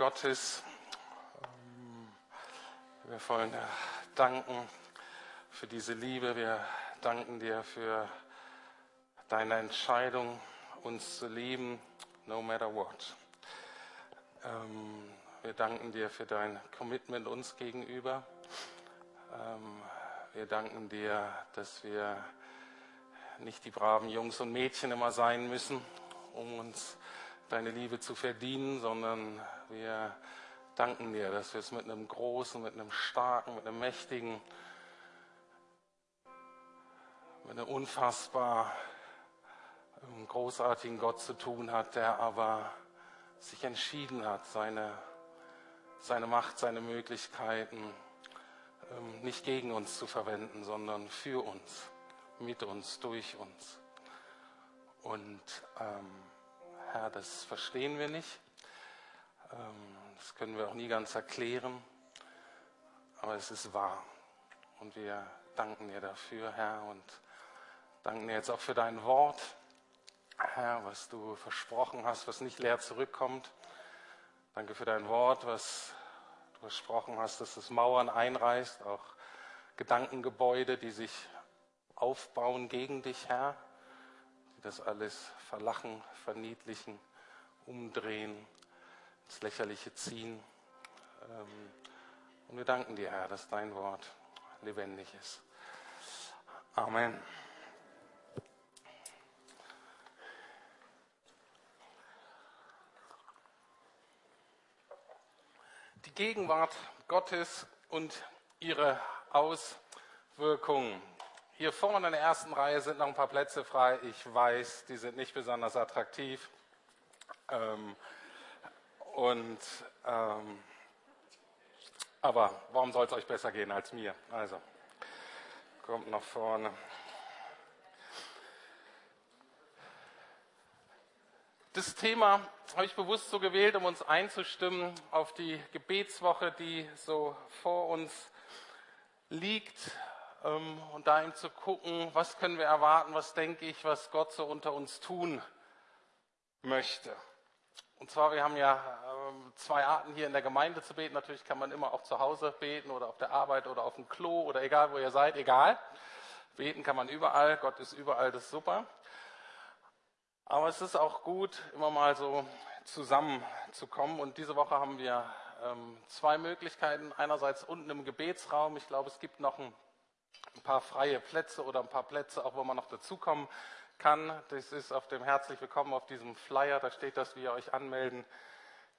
Gottes. Ähm, wir wollen dir danken für diese Liebe. Wir danken dir für deine Entscheidung, uns zu lieben, no matter what. Ähm, wir danken dir für dein Commitment uns gegenüber. Ähm, wir danken dir, dass wir nicht die braven Jungs und Mädchen immer sein müssen, um uns deine Liebe zu verdienen, sondern wir danken dir, dass wir es mit einem großen, mit einem starken, mit einem mächtigen, mit einem unfassbar großartigen Gott zu tun hat, der aber sich entschieden hat, seine, seine Macht, seine Möglichkeiten ähm, nicht gegen uns zu verwenden, sondern für uns, mit uns, durch uns. Und ähm, Herr, das verstehen wir nicht. Ähm, das können wir auch nie ganz erklären. Aber es ist wahr. Und wir danken dir dafür, Herr, und danken dir jetzt auch für dein Wort, Herr, was du versprochen hast, was nicht leer zurückkommt. Danke für dein Wort, was du versprochen hast, dass es Mauern einreißt, auch Gedankengebäude, die sich aufbauen gegen dich, Herr, die das alles verlachen, verniedlichen, umdrehen, ins Lächerliche ziehen. Ähm, und wir danken dir, Herr, dass dein Wort lebendig ist. Amen. Die Gegenwart Gottes und ihre Auswirkungen. Hier vorne in der ersten Reihe sind noch ein paar Plätze frei. Ich weiß, die sind nicht besonders attraktiv. Ähm, und, ähm, aber warum soll es euch besser gehen als mir? Also, kommt nach vorne. Das Thema habe ich bewusst so gewählt, um uns einzustimmen auf die Gebetswoche, die so vor uns liegt ähm, und da ihm zu gucken, was können wir erwarten, was denke ich, was Gott so unter uns tun möchte. Und zwar, wir haben ja zwei Arten hier in der Gemeinde zu beten. Natürlich kann man immer auch zu Hause beten oder auf der Arbeit oder auf dem Klo oder egal, wo ihr seid, egal. Beten kann man überall, Gott ist überall, das ist super. Aber es ist auch gut, immer mal so zusammenzukommen. Und diese Woche haben wir ähm, zwei Möglichkeiten. Einerseits unten im Gebetsraum. Ich glaube, es gibt noch ein ein paar freie Plätze oder ein paar Plätze, auch wo man noch dazukommen kann. Das ist auf dem Herzlich Willkommen auf diesem Flyer. Da steht das, wie ihr euch anmelden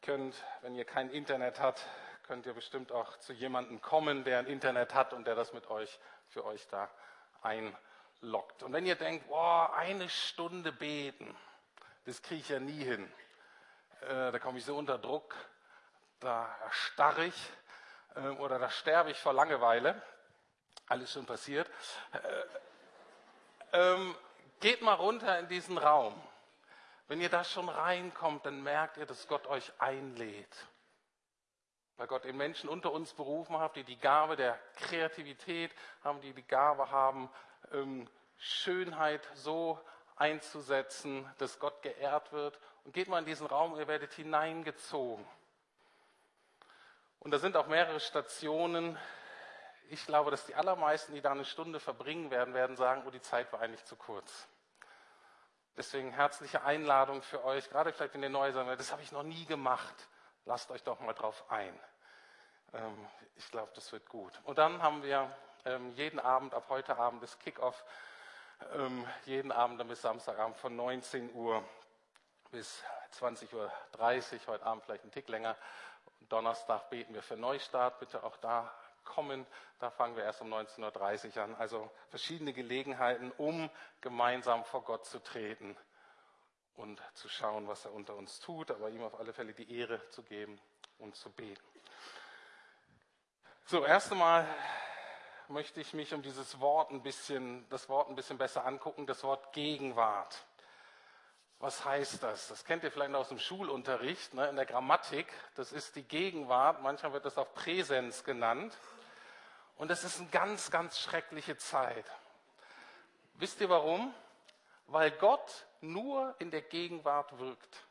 könnt. Wenn ihr kein Internet habt, könnt ihr bestimmt auch zu jemandem kommen, der ein Internet hat und der das mit euch für euch da einloggt. Und wenn ihr denkt, boah, eine Stunde beten, das kriege ich ja nie hin. Äh, da komme ich so unter Druck, da erstarre ich äh, oder da sterbe ich vor Langeweile alles schon passiert. Äh, ähm, geht mal runter in diesen Raum. Wenn ihr da schon reinkommt, dann merkt ihr, dass Gott euch einlädt. Weil Gott den Menschen unter uns berufen hat, die die Gabe der Kreativität haben, die die Gabe haben, ähm, Schönheit so einzusetzen, dass Gott geehrt wird. Und geht mal in diesen Raum, ihr werdet hineingezogen. Und da sind auch mehrere Stationen, ich glaube, dass die allermeisten, die da eine Stunde verbringen werden, werden sagen, oh, die Zeit war eigentlich zu kurz. Deswegen herzliche Einladung für euch, gerade vielleicht in den Neuesern, das habe ich noch nie gemacht. Lasst euch doch mal drauf ein. Ähm, ich glaube, das wird gut. Und dann haben wir ähm, jeden Abend, ab heute Abend das Kickoff, ähm, jeden Abend dann bis Samstagabend von 19 Uhr bis 20.30 Uhr, heute Abend vielleicht einen Tick länger. Donnerstag beten wir für Neustart. Bitte auch da kommen. Da fangen wir erst um 19.30 Uhr an. Also verschiedene Gelegenheiten, um gemeinsam vor Gott zu treten und zu schauen, was er unter uns tut, aber ihm auf alle Fälle die Ehre zu geben und zu beten. So, erst einmal möchte ich mich um dieses Wort ein bisschen, das Wort ein bisschen besser angucken, das Wort Gegenwart. Was heißt das? Das kennt ihr vielleicht aus dem Schulunterricht, ne, in der Grammatik. Das ist die Gegenwart. Manchmal wird das auch Präsenz genannt. Und das ist eine ganz, ganz schreckliche Zeit. Wisst ihr warum? Weil Gott nur in der Gegenwart wirkt.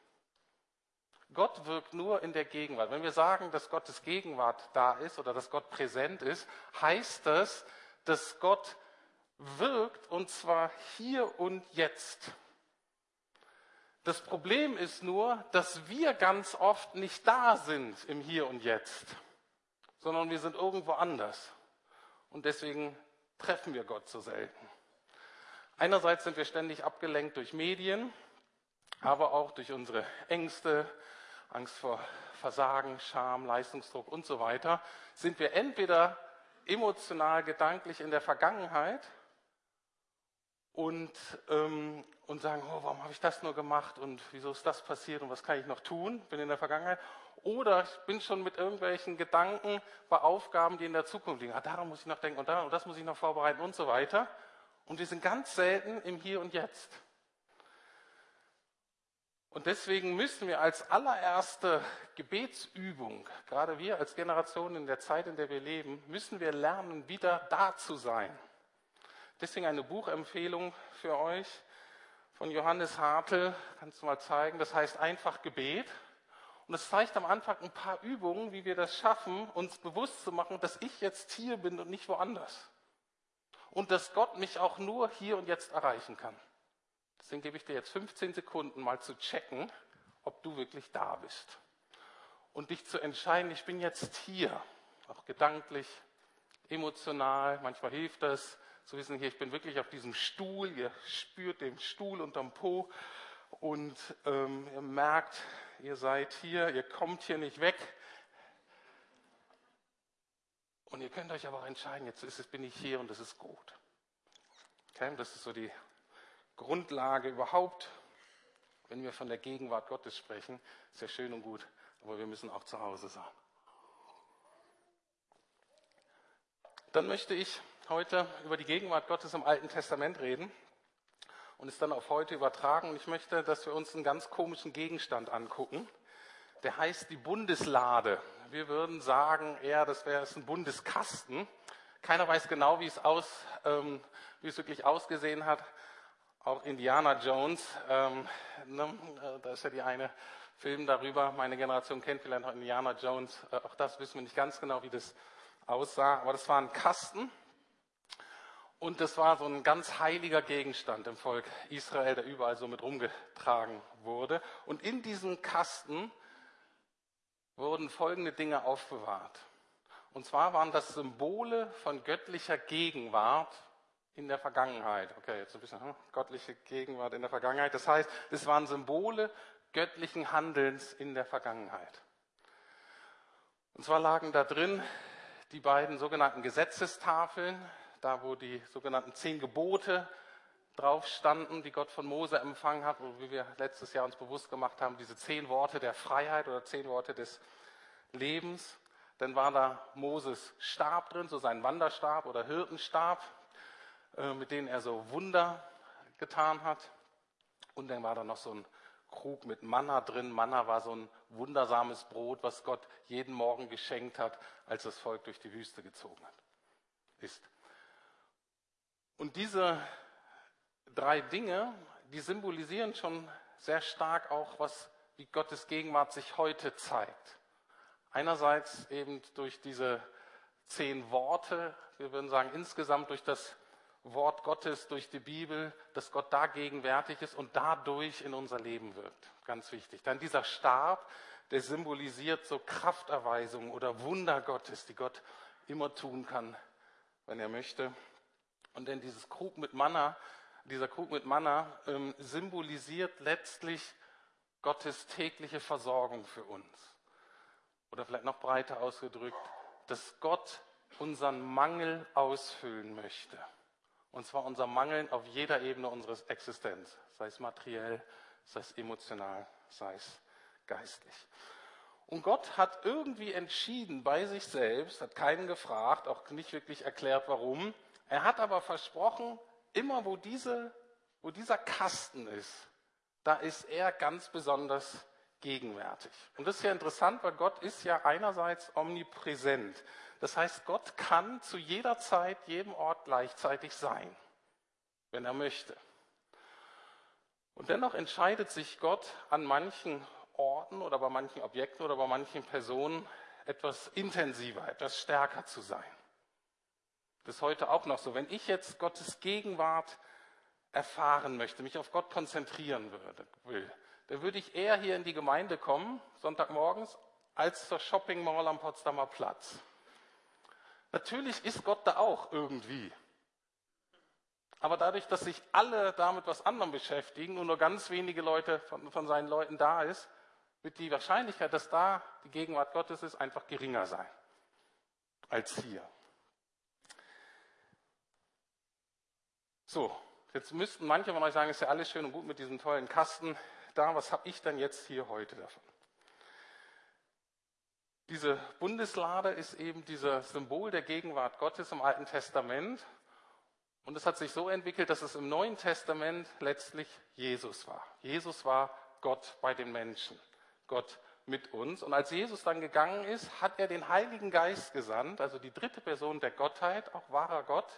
Gott wirkt nur in der Gegenwart. Wenn wir sagen, dass Gottes Gegenwart da ist oder dass Gott präsent ist, heißt das, dass Gott wirkt und zwar hier und jetzt. Das Problem ist nur, dass wir ganz oft nicht da sind im Hier und Jetzt, sondern wir sind irgendwo anders. Und deswegen treffen wir Gott so selten. Einerseits sind wir ständig abgelenkt durch Medien, aber auch durch unsere Ängste, Angst vor Versagen, Scham, Leistungsdruck und so weiter, sind wir entweder emotional, gedanklich in der Vergangenheit und, ähm, und sagen, oh, warum habe ich das nur gemacht und wieso ist das passiert und was kann ich noch tun, bin in der Vergangenheit. Oder ich bin schon mit irgendwelchen Gedanken bei Aufgaben, die in der Zukunft liegen. Ah, daran muss ich noch denken und, daran, und das muss ich noch vorbereiten und so weiter. Und wir sind ganz selten im Hier und Jetzt. Und deswegen müssen wir als allererste Gebetsübung, gerade wir als Generation in der Zeit, in der wir leben, müssen wir lernen, wieder da zu sein. Deswegen eine Buchempfehlung für euch von Johannes Hartl, kannst du mal zeigen, das heißt einfach Gebet. Und es zeigt am Anfang ein paar Übungen, wie wir das schaffen, uns bewusst zu machen, dass ich jetzt hier bin und nicht woanders. Und dass Gott mich auch nur hier und jetzt erreichen kann. Deswegen gebe ich dir jetzt 15 Sekunden mal zu checken, ob du wirklich da bist. Und dich zu entscheiden, ich bin jetzt hier, auch gedanklich, emotional, manchmal hilft das, zu wissen, hier, ich bin wirklich auf diesem Stuhl, ihr spürt den Stuhl unterm Po und ähm, ihr merkt, ihr seid hier, ihr kommt hier nicht weg. Und ihr könnt euch aber auch entscheiden, jetzt es, bin ich hier und das ist gut. Okay? Das ist so die Grundlage überhaupt, wenn wir von der Gegenwart Gottes sprechen. Ist ja schön und gut, aber wir müssen auch zu Hause sein. Dann möchte ich heute über die Gegenwart Gottes im Alten Testament reden und es dann auf heute übertragen. Und ich möchte, dass wir uns einen ganz komischen Gegenstand angucken. Der heißt die Bundeslade. Wir würden sagen, eher, das wäre ein Bundeskasten. Keiner weiß genau, wie es, aus, ähm, wie es wirklich ausgesehen hat. Auch Indiana Jones, ähm, ne, äh, da ist ja die eine Film darüber. Meine Generation kennt vielleicht noch Indiana Jones. Äh, auch das wissen wir nicht ganz genau, wie das aussah. Aber das war ein Kasten und das war so ein ganz heiliger Gegenstand im Volk Israel, der überall so mit rumgetragen wurde. Und in diesem Kasten wurden folgende Dinge aufbewahrt. Und zwar waren das Symbole von göttlicher Gegenwart in der Vergangenheit. Okay, jetzt ein bisschen hm, göttliche Gegenwart in der Vergangenheit. Das heißt, es waren Symbole göttlichen Handelns in der Vergangenheit. Und zwar lagen da drin die beiden sogenannten Gesetzestafeln, da wo die sogenannten zehn Gebote drauf standen, die Gott von Mose empfangen hat, wo wir letztes Jahr uns bewusst gemacht haben, diese zehn Worte der Freiheit oder zehn Worte des Lebens. Dann war da Moses Stab drin, so sein Wanderstab oder Hirtenstab, äh, mit denen er so Wunder getan hat. Und dann war da noch so ein Krug mit Manna drin. Manna war so ein wundersames Brot, was Gott jeden Morgen geschenkt hat, als das Volk durch die Wüste gezogen hat. Ist. Und diese drei Dinge, die symbolisieren schon sehr stark auch, was, wie Gottes Gegenwart sich heute zeigt. Einerseits eben durch diese zehn Worte, wir würden sagen insgesamt durch das Wort Gottes, durch die Bibel, dass Gott da gegenwärtig ist und dadurch in unser Leben wirkt. Ganz wichtig. Dann dieser Stab, der symbolisiert so Krafterweisungen oder Wunder Gottes, die Gott immer tun kann, wenn er möchte. Und denn dieses Krug mit Manna, dieser Krug mit Manna ähm, symbolisiert letztlich Gottes tägliche Versorgung für uns. Oder vielleicht noch breiter ausgedrückt, dass Gott unseren Mangel ausfüllen möchte. Und zwar unser Mangel auf jeder Ebene unseres Existenz, sei es materiell, sei es emotional, sei es geistlich. Und Gott hat irgendwie entschieden bei sich selbst, hat keinen gefragt, auch nicht wirklich erklärt, warum, er hat aber versprochen, immer wo, diese, wo dieser Kasten ist, da ist er ganz besonders gegenwärtig. Und das ist ja interessant, weil Gott ist ja einerseits omnipräsent. Das heißt, Gott kann zu jeder Zeit, jedem Ort gleichzeitig sein, wenn er möchte. Und dennoch entscheidet sich Gott an manchen Orten oder bei manchen Objekten oder bei manchen Personen etwas intensiver, etwas stärker zu sein. Das heute auch noch so. Wenn ich jetzt Gottes Gegenwart erfahren möchte, mich auf Gott konzentrieren würde, will, dann würde ich eher hier in die Gemeinde kommen, Sonntagmorgens, als zur Shopping Mall am Potsdamer Platz. Natürlich ist Gott da auch irgendwie. Aber dadurch, dass sich alle damit was anderem beschäftigen und nur ganz wenige Leute von, von seinen Leuten da ist, wird die Wahrscheinlichkeit, dass da die Gegenwart Gottes ist, einfach geringer sein als hier. So, jetzt müssten manche von euch sagen, ist ja alles schön und gut mit diesem tollen Kasten da, was habe ich denn jetzt hier heute davon? Diese Bundeslade ist eben dieses Symbol der Gegenwart Gottes im Alten Testament. Und es hat sich so entwickelt, dass es im Neuen Testament letztlich Jesus war. Jesus war Gott bei den Menschen, Gott mit uns. Und als Jesus dann gegangen ist, hat er den Heiligen Geist gesandt, also die dritte Person der Gottheit, auch wahrer Gott,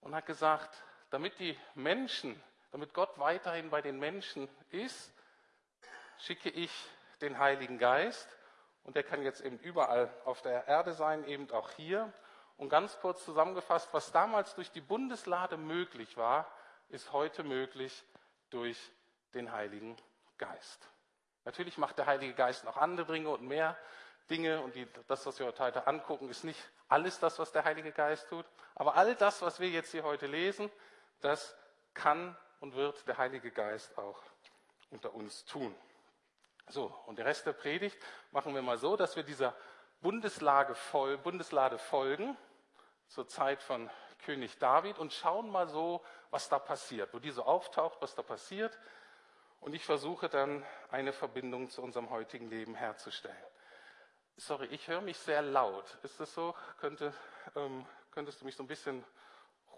und hat gesagt, damit die Menschen, damit Gott weiterhin bei den Menschen ist, schicke ich den Heiligen Geist und der kann jetzt eben überall auf der Erde sein, eben auch hier. Und ganz kurz zusammengefasst, was damals durch die Bundeslade möglich war, ist heute möglich durch den Heiligen Geist. Natürlich macht der Heilige Geist noch andere Dinge und mehr Dinge und die, das, was wir heute angucken, ist nicht alles das, was der Heilige Geist tut. Aber all das, was wir jetzt hier heute lesen, das kann und wird der Heilige Geist auch unter uns tun. So, und der Rest der Predigt machen wir mal so, dass wir dieser Bundeslage voll, Bundeslade folgen zur Zeit von König David und schauen mal so, was da passiert, wo die so auftaucht, was da passiert. Und ich versuche dann eine Verbindung zu unserem heutigen Leben herzustellen. Sorry, ich höre mich sehr laut. Ist das so? Könnte, ähm, könntest du mich so ein bisschen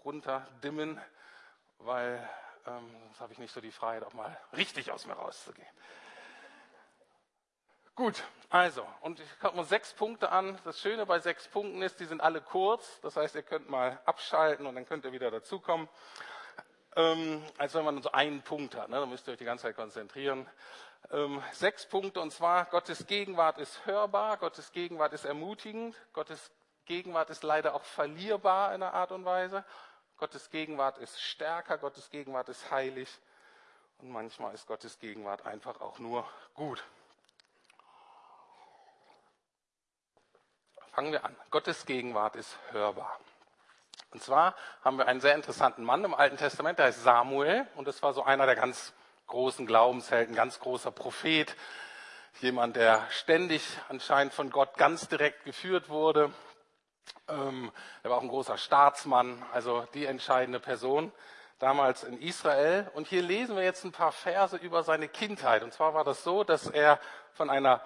runterdimmen, weil ähm, sonst habe ich nicht so die Freiheit, auch mal richtig aus mir rauszugehen. Gut, also, und ich gucke mir sechs Punkte an. Das Schöne bei sechs Punkten ist, die sind alle kurz. Das heißt, ihr könnt mal abschalten und dann könnt ihr wieder dazukommen. Ähm, als wenn man so einen Punkt hat, ne? dann müsst ihr euch die ganze Zeit konzentrieren. Ähm, sechs Punkte, und zwar, Gottes Gegenwart ist hörbar, Gottes Gegenwart ist ermutigend, Gottes Gegenwart ist leider auch verlierbar in einer Art und Weise. Gottes Gegenwart ist stärker, Gottes Gegenwart ist heilig und manchmal ist Gottes Gegenwart einfach auch nur gut. Fangen wir an. Gottes Gegenwart ist hörbar. Und zwar haben wir einen sehr interessanten Mann im Alten Testament, der heißt Samuel. Und das war so einer der ganz großen Glaubenshelden, ganz großer Prophet. Jemand, der ständig anscheinend von Gott ganz direkt geführt wurde. Ähm, er war auch ein großer Staatsmann, also die entscheidende Person damals in Israel. Und hier lesen wir jetzt ein paar Verse über seine Kindheit. Und zwar war das so, dass er von einer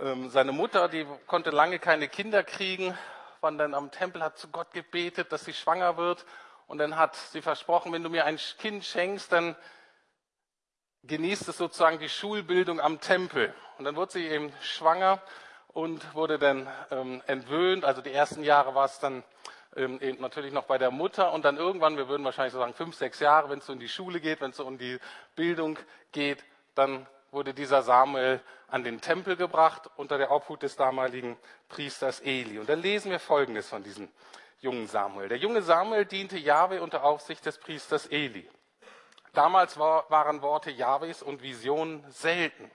ähm, seine Mutter, die konnte lange keine Kinder kriegen, war dann am Tempel, hat zu Gott gebetet, dass sie schwanger wird. Und dann hat sie versprochen, wenn du mir ein Kind schenkst, dann genießt es sozusagen die Schulbildung am Tempel. Und dann wurde sie eben schwanger und wurde dann ähm, entwöhnt. Also die ersten Jahre war es dann ähm, eben natürlich noch bei der Mutter und dann irgendwann, wir würden wahrscheinlich so sagen fünf, sechs Jahre, wenn es so in die Schule geht, wenn es so um die Bildung geht, dann wurde dieser Samuel an den Tempel gebracht unter der Obhut des damaligen Priesters Eli. Und dann lesen wir Folgendes von diesem jungen Samuel. Der junge Samuel diente Jahwe unter Aufsicht des Priesters Eli. Damals war, waren Worte Jahwes und Visionen selten.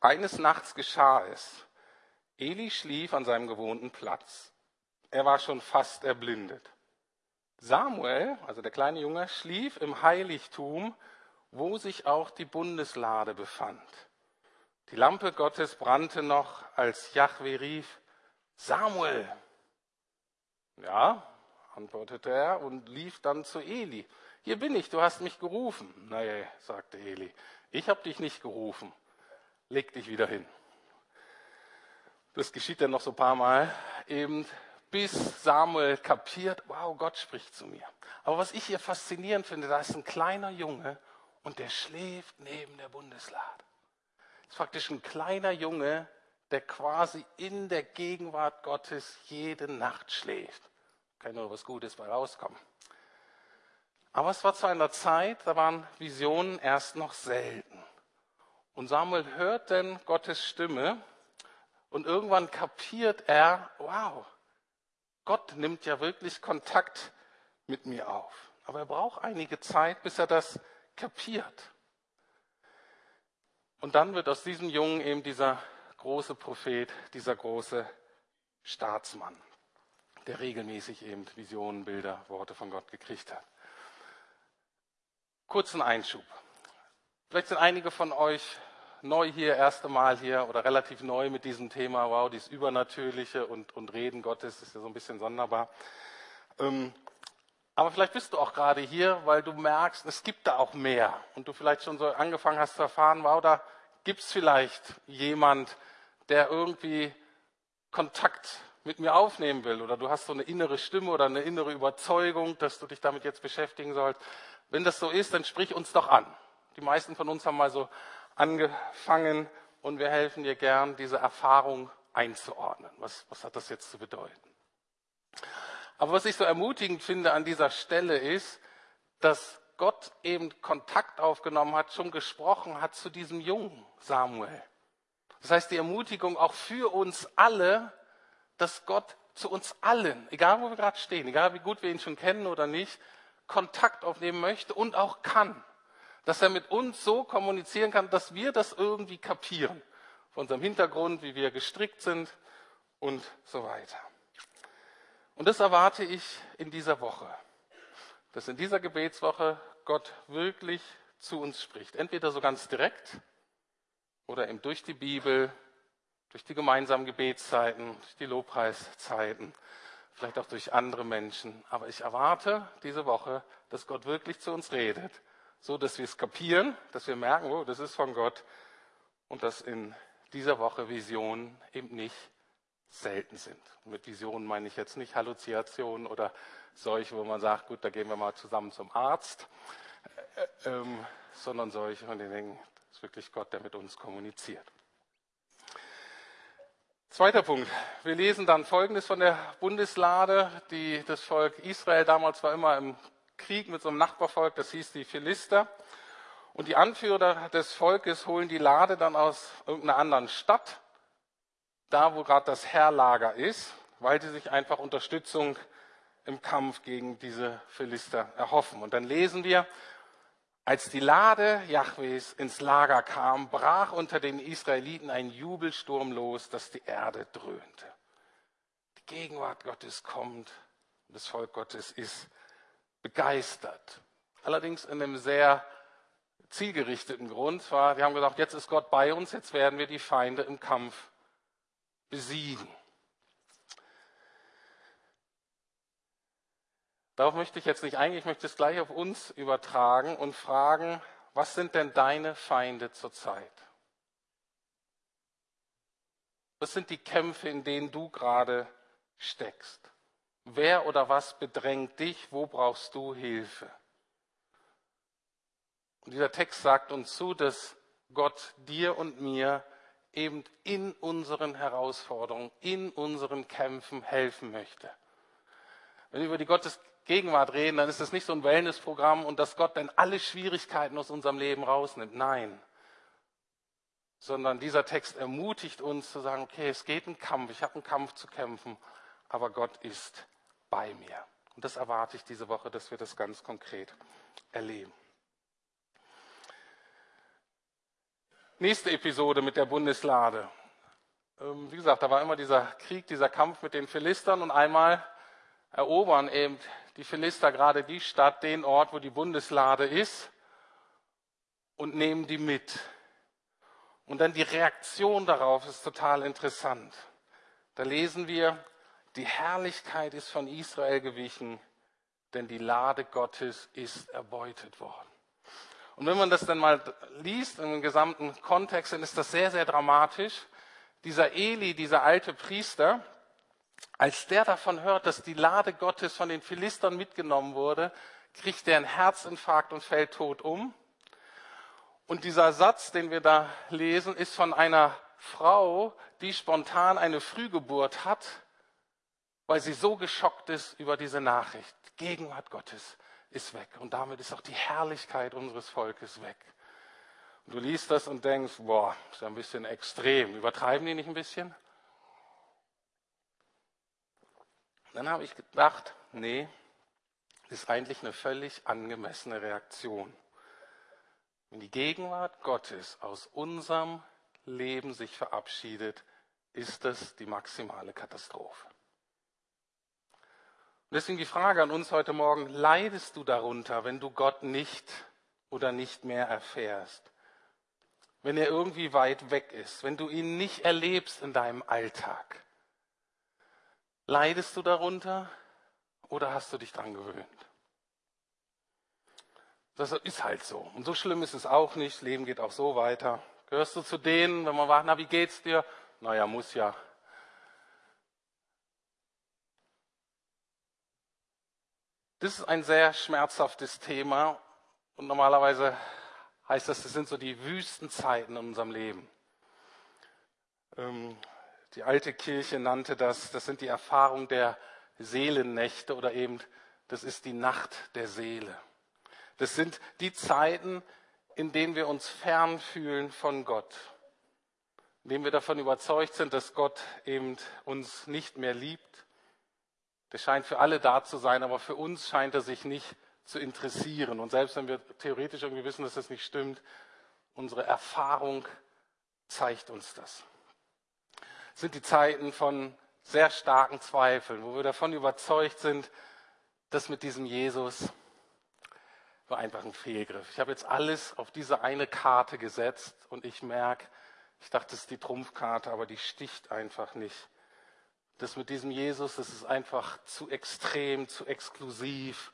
Eines Nachts geschah es. Eli schlief an seinem gewohnten Platz. Er war schon fast erblindet. Samuel, also der kleine Junge, schlief im Heiligtum wo sich auch die Bundeslade befand. Die Lampe Gottes brannte noch, als Jahwe rief, Samuel. Ja, antwortete er und lief dann zu Eli. Hier bin ich, du hast mich gerufen. Nein, sagte Eli, ich habe dich nicht gerufen. Leg dich wieder hin. Das geschieht dann noch so ein paar Mal, eben bis Samuel kapiert, wow, Gott spricht zu mir. Aber was ich hier faszinierend finde, da ist ein kleiner Junge und der schläft neben der Bundeslade. Das ist praktisch ein kleiner Junge, der quasi in der Gegenwart Gottes jede Nacht schläft. Kann nur was Gutes bei rauskommen. Aber es war zu einer Zeit, da waren Visionen erst noch selten. Und Samuel hört dann Gottes Stimme und irgendwann kapiert er, wow, Gott nimmt ja wirklich Kontakt mit mir auf. Aber er braucht einige Zeit, bis er das kapiert. Und dann wird aus diesem Jungen eben dieser große Prophet, dieser große Staatsmann, der regelmäßig eben Visionen, Bilder, Worte von Gott gekriegt hat. Kurzen Einschub. Vielleicht sind einige von euch neu hier, erste Mal hier oder relativ neu mit diesem Thema, wow, dieses Übernatürliche und, und Reden Gottes ist ja so ein bisschen sonderbar. Ähm, aber vielleicht bist du auch gerade hier, weil du merkst, es gibt da auch mehr und du vielleicht schon so angefangen hast zu erfahren, wow, da gibt es vielleicht jemand, der irgendwie Kontakt mit mir aufnehmen will oder du hast so eine innere Stimme oder eine innere Überzeugung, dass du dich damit jetzt beschäftigen sollst. Wenn das so ist, dann sprich uns doch an. Die meisten von uns haben mal so angefangen und wir helfen dir gern, diese Erfahrung einzuordnen. Was, was hat das jetzt zu bedeuten? Aber was ich so ermutigend finde an dieser Stelle ist, dass Gott eben Kontakt aufgenommen hat, schon gesprochen hat zu diesem jungen Samuel. Das heißt, die Ermutigung auch für uns alle, dass Gott zu uns allen, egal wo wir gerade stehen, egal wie gut wir ihn schon kennen oder nicht, Kontakt aufnehmen möchte und auch kann dass er mit uns so kommunizieren kann, dass wir das irgendwie kapieren. Von unserem Hintergrund, wie wir gestrickt sind und so weiter. Und das erwarte ich in dieser Woche, dass in dieser Gebetswoche Gott wirklich zu uns spricht. Entweder so ganz direkt oder eben durch die Bibel, durch die gemeinsamen Gebetszeiten, durch die Lobpreiszeiten, vielleicht auch durch andere Menschen. Aber ich erwarte diese Woche, dass Gott wirklich zu uns redet so dass wir es kapieren, dass wir merken, oh, das ist von Gott und dass in dieser Woche Visionen eben nicht selten sind. Mit Visionen meine ich jetzt nicht Halluzinationen oder solche, wo man sagt, gut, da gehen wir mal zusammen zum Arzt, äh, ähm, sondern solche, von denen denken, das ist wirklich Gott, der mit uns kommuniziert. Zweiter Punkt. Wir lesen dann Folgendes von der Bundeslade, die das Volk Israel damals war immer im Krieg mit so einem Nachbarvolk, das hieß die Philister. Und die Anführer des Volkes holen die Lade dann aus irgendeiner anderen Stadt, da wo gerade das Herrlager ist, weil sie sich einfach Unterstützung im Kampf gegen diese Philister erhoffen. Und dann lesen wir, als die Lade Jahwes ins Lager kam, brach unter den Israeliten ein Jubelsturm los, dass die Erde dröhnte. Die Gegenwart Gottes kommt, das Volk Gottes ist begeistert. Allerdings in einem sehr zielgerichteten Grund war, wir haben gesagt, jetzt ist Gott bei uns, jetzt werden wir die Feinde im Kampf besiegen. Darauf möchte ich jetzt nicht eingehen, ich möchte es gleich auf uns übertragen und fragen, was sind denn deine Feinde zurzeit? Was sind die Kämpfe, in denen du gerade steckst? Wer oder was bedrängt dich? Wo brauchst du Hilfe? Und dieser Text sagt uns zu, dass Gott dir und mir eben in unseren Herausforderungen, in unseren Kämpfen helfen möchte. Wenn wir über die Gottes Gegenwart reden, dann ist es nicht so ein Wellnessprogramm und dass Gott dann alle Schwierigkeiten aus unserem Leben rausnimmt. Nein. Sondern dieser Text ermutigt uns zu sagen, okay, es geht ein Kampf, ich habe einen Kampf zu kämpfen, aber Gott ist bei mir. Und das erwarte ich diese Woche, dass wir das ganz konkret erleben. Nächste Episode mit der Bundeslade. Ähm, wie gesagt, da war immer dieser Krieg, dieser Kampf mit den Philistern und einmal erobern eben die Philister gerade die Stadt, den Ort, wo die Bundeslade ist und nehmen die mit. Und dann die Reaktion darauf ist total interessant. Da lesen wir, die Herrlichkeit ist von Israel gewichen, denn die Lade Gottes ist erbeutet worden. Und wenn man das dann mal liest im gesamten Kontext, dann ist das sehr, sehr dramatisch. Dieser Eli, dieser alte Priester, als der davon hört, dass die Lade Gottes von den Philistern mitgenommen wurde, kriegt er einen Herzinfarkt und fällt tot um. Und dieser Satz, den wir da lesen, ist von einer Frau, die spontan eine Frühgeburt hat weil sie so geschockt ist über diese Nachricht. Die Gegenwart Gottes ist weg und damit ist auch die Herrlichkeit unseres Volkes weg. Und du liest das und denkst, boah, ist ja ein bisschen extrem. Übertreiben die nicht ein bisschen? Dann habe ich gedacht, nee, ist eigentlich eine völlig angemessene Reaktion. Wenn die Gegenwart Gottes aus unserem Leben sich verabschiedet, ist das die maximale Katastrophe. Und deswegen die Frage an uns heute Morgen, leidest du darunter, wenn du Gott nicht oder nicht mehr erfährst? Wenn er irgendwie weit weg ist, wenn du ihn nicht erlebst in deinem Alltag? Leidest du darunter oder hast du dich dran gewöhnt? Das ist halt so. Und so schlimm ist es auch nicht. Das Leben geht auch so weiter. Gehörst du zu denen, wenn man fragt, na, wie geht's dir? Naja, muss ja. Das ist ein sehr schmerzhaftes Thema. Und normalerweise heißt das, das sind so die Wüstenzeiten in unserem Leben. Ähm, die alte Kirche nannte das, das sind die Erfahrungen der Seelennächte oder eben, das ist die Nacht der Seele. Das sind die Zeiten, in denen wir uns fern fühlen von Gott, in denen wir davon überzeugt sind, dass Gott eben uns nicht mehr liebt. Der scheint für alle da zu sein, aber für uns scheint er sich nicht zu interessieren. Und selbst wenn wir theoretisch irgendwie wissen, dass das nicht stimmt, unsere Erfahrung zeigt uns das. Es sind die Zeiten von sehr starken Zweifeln, wo wir davon überzeugt sind, dass mit diesem Jesus war einfach ein Fehlgriff. Ich habe jetzt alles auf diese eine Karte gesetzt und ich merke, ich dachte, das ist die Trumpfkarte, aber die sticht einfach nicht. Das mit diesem Jesus, das ist einfach zu extrem, zu exklusiv,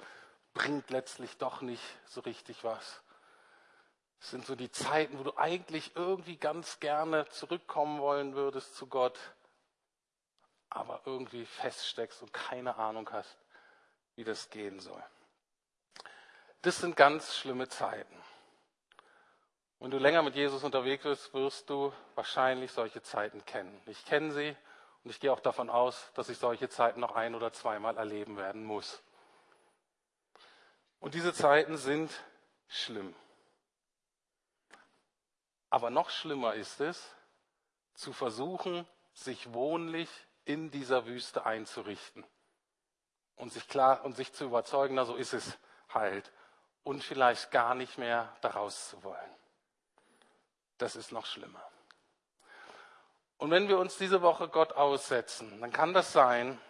bringt letztlich doch nicht so richtig was. Es sind so die Zeiten, wo du eigentlich irgendwie ganz gerne zurückkommen wollen würdest zu Gott, aber irgendwie feststeckst und keine Ahnung hast, wie das gehen soll. Das sind ganz schlimme Zeiten. Wenn du länger mit Jesus unterwegs bist, wirst du wahrscheinlich solche Zeiten kennen. Ich kenne sie und ich gehe auch davon aus, dass ich solche Zeiten noch ein oder zweimal erleben werden muss. Und diese Zeiten sind schlimm. Aber noch schlimmer ist es, zu versuchen, sich wohnlich in dieser Wüste einzurichten und sich klar und sich zu überzeugen, na so ist es halt und vielleicht gar nicht mehr daraus zu wollen. Das ist noch schlimmer. Und wenn wir uns diese Woche Gott aussetzen, dann kann das sein,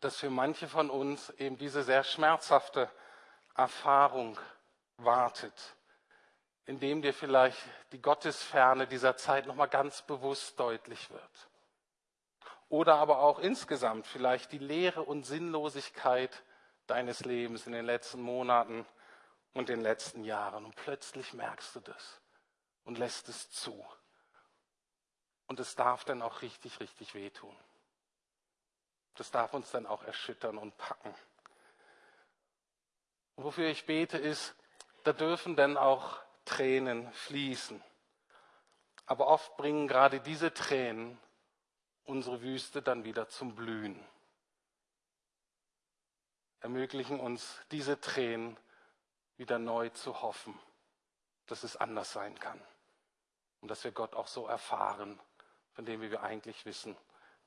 dass für manche von uns eben diese sehr schmerzhafte Erfahrung wartet, indem dir vielleicht die Gottesferne dieser Zeit nochmal ganz bewusst deutlich wird. Oder aber auch insgesamt vielleicht die Leere und Sinnlosigkeit deines Lebens in den letzten Monaten und den letzten Jahren. Und plötzlich merkst du das und lässt es zu. Und es darf dann auch richtig, richtig wehtun. Das darf uns dann auch erschüttern und packen. Und wofür ich bete ist, da dürfen dann auch Tränen fließen. Aber oft bringen gerade diese Tränen unsere Wüste dann wieder zum Blühen. Ermöglichen uns diese Tränen wieder neu zu hoffen, dass es anders sein kann und dass wir Gott auch so erfahren, von dem wir eigentlich wissen,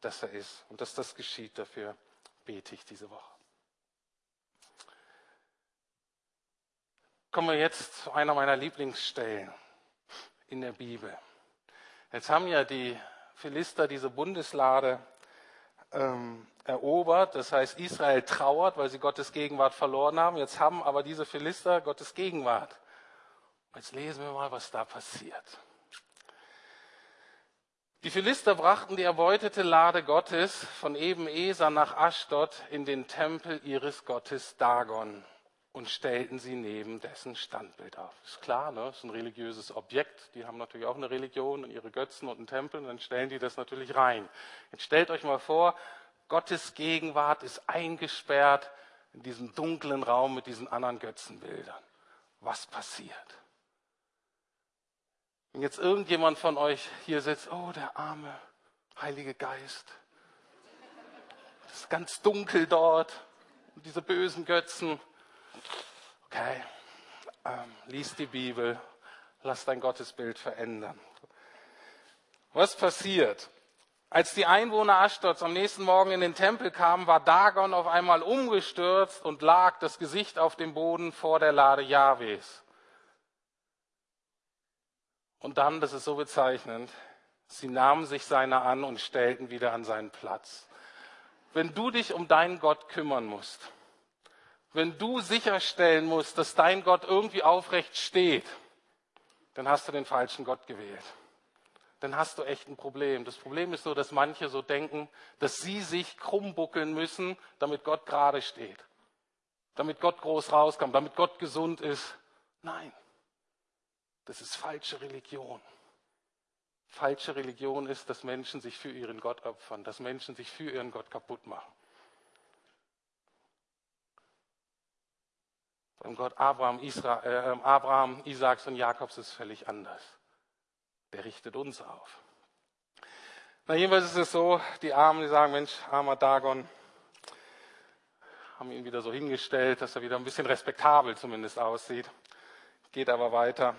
dass er ist und dass das geschieht. Dafür bete ich diese Woche. Kommen wir jetzt zu einer meiner Lieblingsstellen in der Bibel. Jetzt haben ja die Philister diese Bundeslade ähm, erobert. Das heißt, Israel trauert, weil sie Gottes Gegenwart verloren haben. Jetzt haben aber diese Philister Gottes Gegenwart. Jetzt lesen wir mal, was da passiert. Die Philister brachten die erbeutete Lade Gottes von eben Eser nach Aschdod in den Tempel ihres Gottes Dagon und stellten sie neben dessen Standbild auf. Ist klar, ne? ist ein religiöses Objekt. Die haben natürlich auch eine Religion und ihre Götzen und einen Tempel, und dann stellen die das natürlich rein. Jetzt stellt euch mal vor, Gottes Gegenwart ist eingesperrt in diesem dunklen Raum mit diesen anderen Götzenbildern. Was passiert? Wenn jetzt irgendjemand von euch hier sitzt, oh, der arme Heilige Geist, es ist ganz dunkel dort, diese bösen Götzen. Okay, ähm, lies die Bibel, lass dein Gottesbild verändern. Was passiert? Als die Einwohner Aschdots am nächsten Morgen in den Tempel kamen, war Dagon auf einmal umgestürzt und lag das Gesicht auf dem Boden vor der Lade Jahwes. Und dann, das ist so bezeichnend, sie nahmen sich seiner an und stellten wieder an seinen Platz. Wenn du dich um deinen Gott kümmern musst, wenn du sicherstellen musst, dass dein Gott irgendwie aufrecht steht, dann hast du den falschen Gott gewählt dann hast du echt ein Problem. Das Problem ist nur, dass manche so denken, dass sie sich krumm buckeln müssen, damit Gott gerade steht. Damit Gott groß rauskommt, damit Gott gesund ist. Nein, das ist falsche Religion. Falsche Religion ist, dass Menschen sich für ihren Gott opfern, dass Menschen sich für ihren Gott kaputt machen. Beim Gott Abraham, Israel, äh, Abraham, Isaaks und Jakobs ist völlig anders der richtet uns auf. Na, jedenfalls ist es so, die Armen, die sagen, Mensch, armer Dagon, haben ihn wieder so hingestellt, dass er wieder ein bisschen respektabel zumindest aussieht. Geht aber weiter.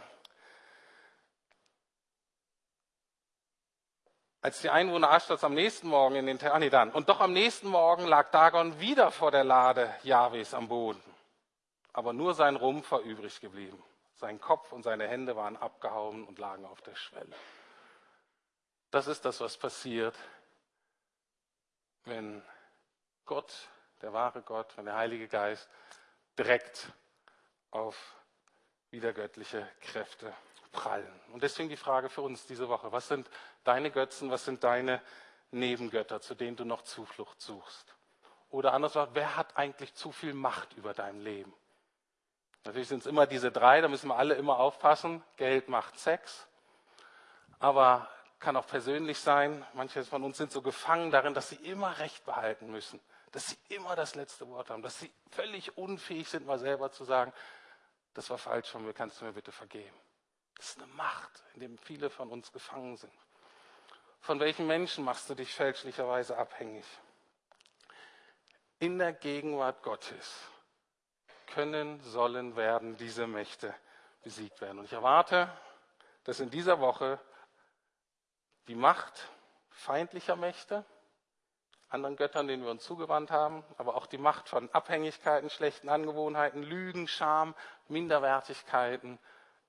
Als die Einwohner Aschdots am nächsten Morgen in den ah, nee, dann. Und doch am nächsten Morgen lag Dagon wieder vor der Lade Jahwes am Boden. Aber nur sein Rumpf war übrig geblieben. Sein Kopf und seine Hände waren abgehauen und lagen auf der Schwelle. Das ist das, was passiert, wenn Gott, der wahre Gott, wenn der Heilige Geist direkt auf wiedergöttliche Kräfte prallen. Und deswegen die Frage für uns diese Woche, was sind deine Götzen, was sind deine Nebengötter, zu denen du noch Zuflucht suchst? Oder anders gesagt, wer hat eigentlich zu viel Macht über dein Leben? Natürlich sind es immer diese drei, da müssen wir alle immer aufpassen. Geld macht Sex, aber kann auch persönlich sein. Manche von uns sind so gefangen darin, dass sie immer Recht behalten müssen, dass sie immer das letzte Wort haben, dass sie völlig unfähig sind, mal selber zu sagen, das war falsch von mir, kannst du mir bitte vergeben. Das ist eine Macht, in der viele von uns gefangen sind. Von welchen Menschen machst du dich fälschlicherweise abhängig? In der Gegenwart Gottes können, sollen, werden diese Mächte besiegt werden. Und ich erwarte, dass in dieser Woche die Macht feindlicher Mächte, anderen Göttern, denen wir uns zugewandt haben, aber auch die Macht von Abhängigkeiten, schlechten Angewohnheiten, Lügen, Scham, Minderwertigkeiten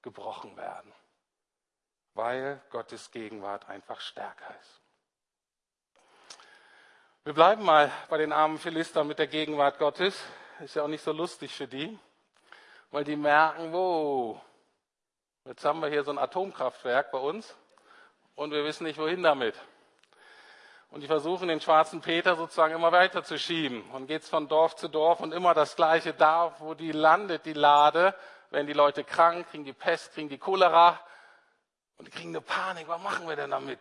gebrochen werden, weil Gottes Gegenwart einfach stärker ist. Wir bleiben mal bei den armen Philistern mit der Gegenwart Gottes ist ja auch nicht so lustig für die, weil die merken, wo, jetzt haben wir hier so ein Atomkraftwerk bei uns und wir wissen nicht, wohin damit. Und die versuchen den schwarzen Peter sozusagen immer weiter zu schieben. Und geht's von Dorf zu Dorf und immer das Gleiche da, wo die landet, die Lade, werden die Leute krank, kriegen die Pest, kriegen die Cholera und die kriegen eine Panik. Was machen wir denn damit?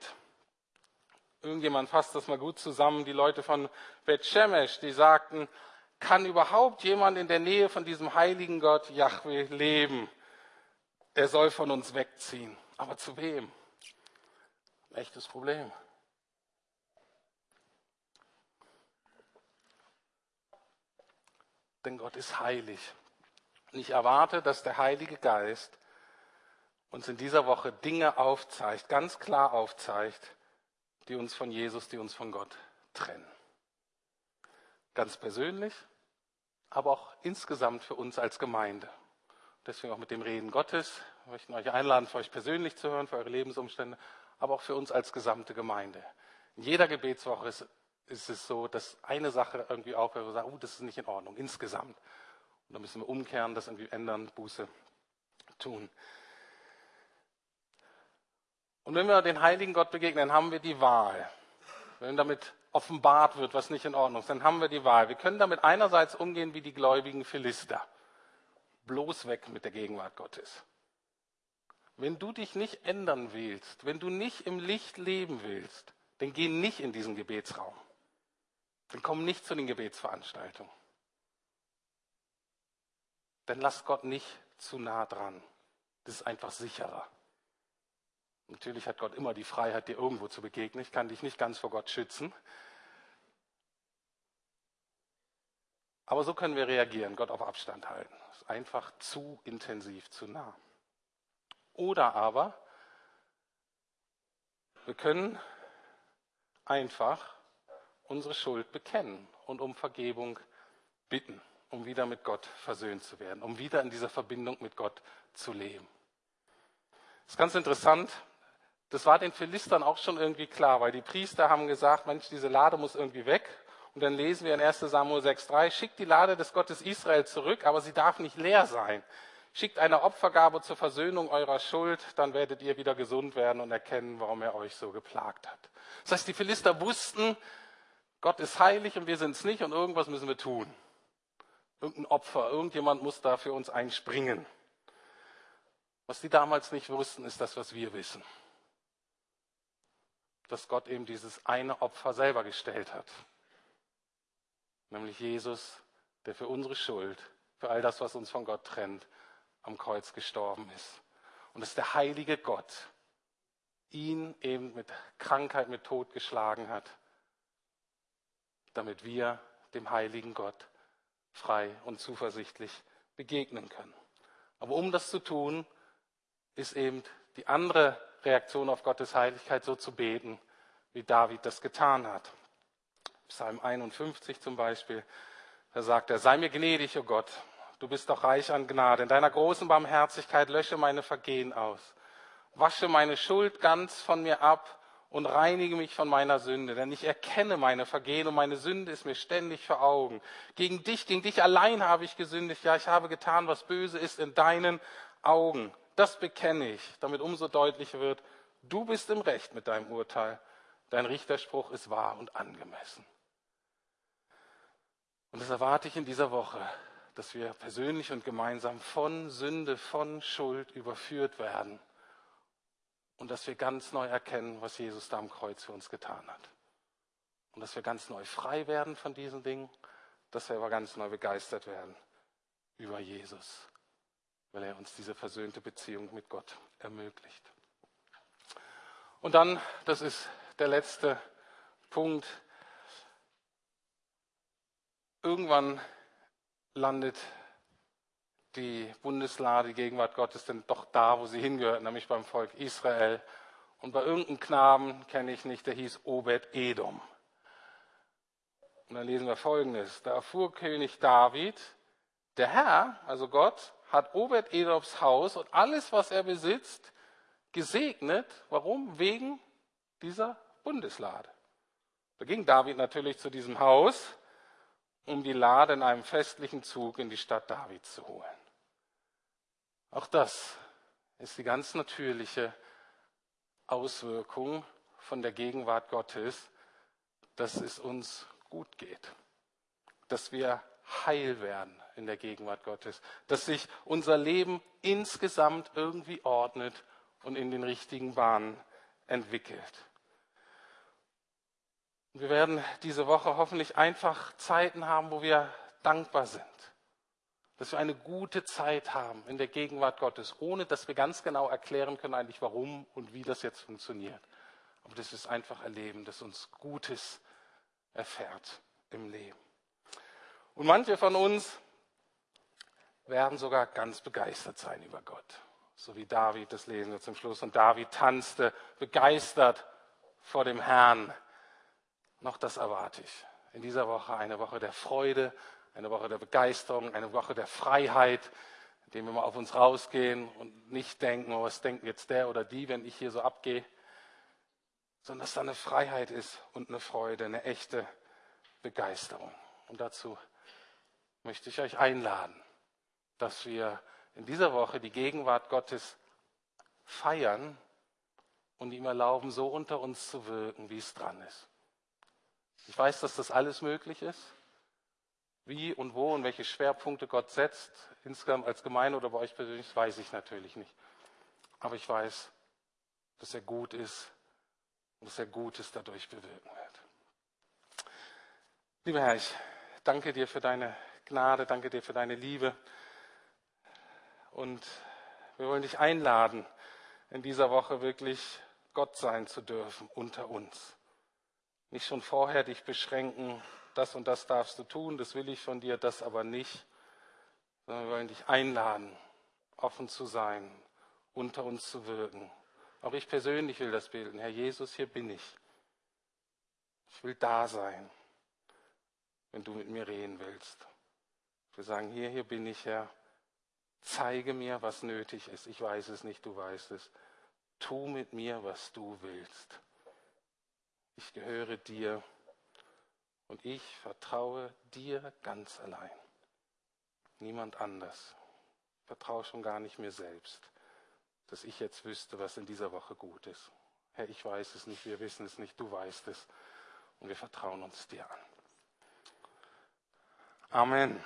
Irgendjemand fasst das mal gut zusammen. Die Leute von Beth Shemesh, die sagten, kann überhaupt jemand in der Nähe von diesem heiligen Gott Yahweh leben? Er soll von uns wegziehen. Aber zu wem? Ein echtes Problem. Denn Gott ist heilig. Und ich erwarte, dass der Heilige Geist uns in dieser Woche Dinge aufzeigt, ganz klar aufzeigt, die uns von Jesus, die uns von Gott trennen. Ganz persönlich, aber auch insgesamt für uns als Gemeinde. Deswegen auch mit dem Reden Gottes. Wir möchten euch einladen, für euch persönlich zu hören, für eure Lebensumstände, aber auch für uns als gesamte Gemeinde. In jeder Gebetswoche ist, ist es so, dass eine Sache irgendwie aufhört und sagt, oh, das ist nicht in Ordnung, insgesamt. Und dann müssen wir umkehren, das irgendwie ändern, Buße tun. Und wenn wir den heiligen Gott begegnen, haben wir die Wahl. Wenn damit offenbart wird, was nicht in Ordnung ist, dann haben wir die Wahl. Wir können damit einerseits umgehen wie die gläubigen Philister. Bloß weg mit der Gegenwart Gottes. Wenn du dich nicht ändern willst, wenn du nicht im Licht leben willst, dann geh nicht in diesen Gebetsraum. Dann komm nicht zu den Gebetsveranstaltungen. Dann lass Gott nicht zu nah dran. Das ist einfach sicherer. Natürlich hat Gott immer die Freiheit, dir irgendwo zu begegnen. Ich kann dich nicht ganz vor Gott schützen. Aber so können wir reagieren, Gott auf Abstand halten. Das ist einfach zu intensiv, zu nah. Oder aber wir können einfach unsere Schuld bekennen und um Vergebung bitten, um wieder mit Gott versöhnt zu werden, um wieder in dieser Verbindung mit Gott zu leben. Das ist ganz interessant. Das war den Philistern auch schon irgendwie klar, weil die Priester haben gesagt, Mensch, diese Lade muss irgendwie weg. Und dann lesen wir in 1 Samuel 6,3, schickt die Lade des Gottes Israel zurück, aber sie darf nicht leer sein. Schickt eine Opfergabe zur Versöhnung eurer Schuld, dann werdet ihr wieder gesund werden und erkennen, warum er euch so geplagt hat. Das heißt, die Philister wussten, Gott ist heilig und wir sind es nicht und irgendwas müssen wir tun. Irgendein Opfer, irgendjemand muss da für uns einspringen. Was die damals nicht wussten, ist das, was wir wissen. Dass Gott eben dieses eine Opfer selber gestellt hat. Nämlich Jesus, der für unsere Schuld, für all das, was uns von Gott trennt, am Kreuz gestorben ist. Und dass der heilige Gott ihn eben mit Krankheit, mit Tod geschlagen hat, damit wir dem heiligen Gott frei und zuversichtlich begegnen können. Aber um das zu tun, ist eben die andere Reaktion auf Gottes Heiligkeit so zu beten, wie David das getan hat. Psalm 51 zum Beispiel, da sagt er, sei mir gnädig, o oh Gott, du bist doch reich an Gnade. In deiner großen Barmherzigkeit lösche meine Vergehen aus. Wasche meine Schuld ganz von mir ab und reinige mich von meiner Sünde, denn ich erkenne meine Vergehen und meine Sünde ist mir ständig vor Augen. Gegen dich, gegen dich allein habe ich gesündigt. Ja, ich habe getan, was böse ist in deinen Augen. Das bekenne ich, damit umso deutlicher wird, du bist im Recht mit deinem Urteil. Dein Richterspruch ist wahr und angemessen. Und das erwarte ich in dieser Woche, dass wir persönlich und gemeinsam von Sünde, von Schuld überführt werden und dass wir ganz neu erkennen, was Jesus da am Kreuz für uns getan hat. Und dass wir ganz neu frei werden von diesen Dingen, dass wir aber ganz neu begeistert werden über Jesus weil er uns diese versöhnte Beziehung mit Gott ermöglicht. Und dann, das ist der letzte Punkt, irgendwann landet die Bundeslade, die Gegenwart Gottes, denn doch da, wo sie hingehört, nämlich beim Volk Israel. Und bei irgendeinem Knaben, kenne ich nicht, der hieß Obed Edom. Und dann lesen wir Folgendes. Da erfuhr König David, der Herr, also Gott, hat Obed Edoms Haus und alles, was er besitzt, gesegnet. Warum? Wegen dieser Bundeslade. Da ging David natürlich zu diesem Haus, um die Lade in einem festlichen Zug in die Stadt Davids zu holen. Auch das ist die ganz natürliche Auswirkung von der Gegenwart Gottes, dass es uns gut geht, dass wir heil werden, in der Gegenwart Gottes, dass sich unser Leben insgesamt irgendwie ordnet und in den richtigen Bahnen entwickelt. Wir werden diese Woche hoffentlich einfach Zeiten haben, wo wir dankbar sind. Dass wir eine gute Zeit haben in der Gegenwart Gottes, ohne dass wir ganz genau erklären können eigentlich, warum und wie das jetzt funktioniert. Aber wir es einfach erleben, dass uns Gutes erfährt im Leben. Und manche von uns werden sogar ganz begeistert sein über Gott. So wie David, das lesen wir zum Schluss. Und David tanzte begeistert vor dem Herrn. Noch das erwarte ich. In dieser Woche eine Woche der Freude, eine Woche der Begeisterung, eine Woche der Freiheit, in dem wir mal auf uns rausgehen und nicht denken, oh, was denkt jetzt der oder die, wenn ich hier so abgehe, sondern dass da eine Freiheit ist und eine Freude, eine echte Begeisterung. Und dazu möchte ich euch einladen dass wir in dieser Woche die Gegenwart Gottes feiern und ihm erlauben, so unter uns zu wirken, wie es dran ist. Ich weiß, dass das alles möglich ist. Wie und wo und welche Schwerpunkte Gott setzt, insgesamt als Gemeinde oder bei euch persönlich, weiß ich natürlich nicht. Aber ich weiß, dass er gut ist und dass er Gutes dadurch bewirken wird. Lieber Herr, ich danke dir für deine Gnade, danke dir für deine Liebe. Und wir wollen dich einladen, in dieser Woche wirklich Gott sein zu dürfen unter uns. Nicht schon vorher dich beschränken, das und das darfst du tun, das will ich von dir, das aber nicht, sondern wir wollen dich einladen, offen zu sein unter uns zu wirken. Auch ich persönlich will das bilden. Herr Jesus, hier bin ich. Ich will da sein, wenn du mit mir reden willst. Ich will sagen, hier, hier bin ich, Herr. Zeige mir, was nötig ist. Ich weiß es nicht, du weißt es. Tu mit mir, was du willst. Ich gehöre dir und ich vertraue dir ganz allein. Niemand anders. Ich vertraue schon gar nicht mir selbst, dass ich jetzt wüsste, was in dieser Woche gut ist. Herr, ich weiß es nicht, wir wissen es nicht, du weißt es und wir vertrauen uns dir an. Amen.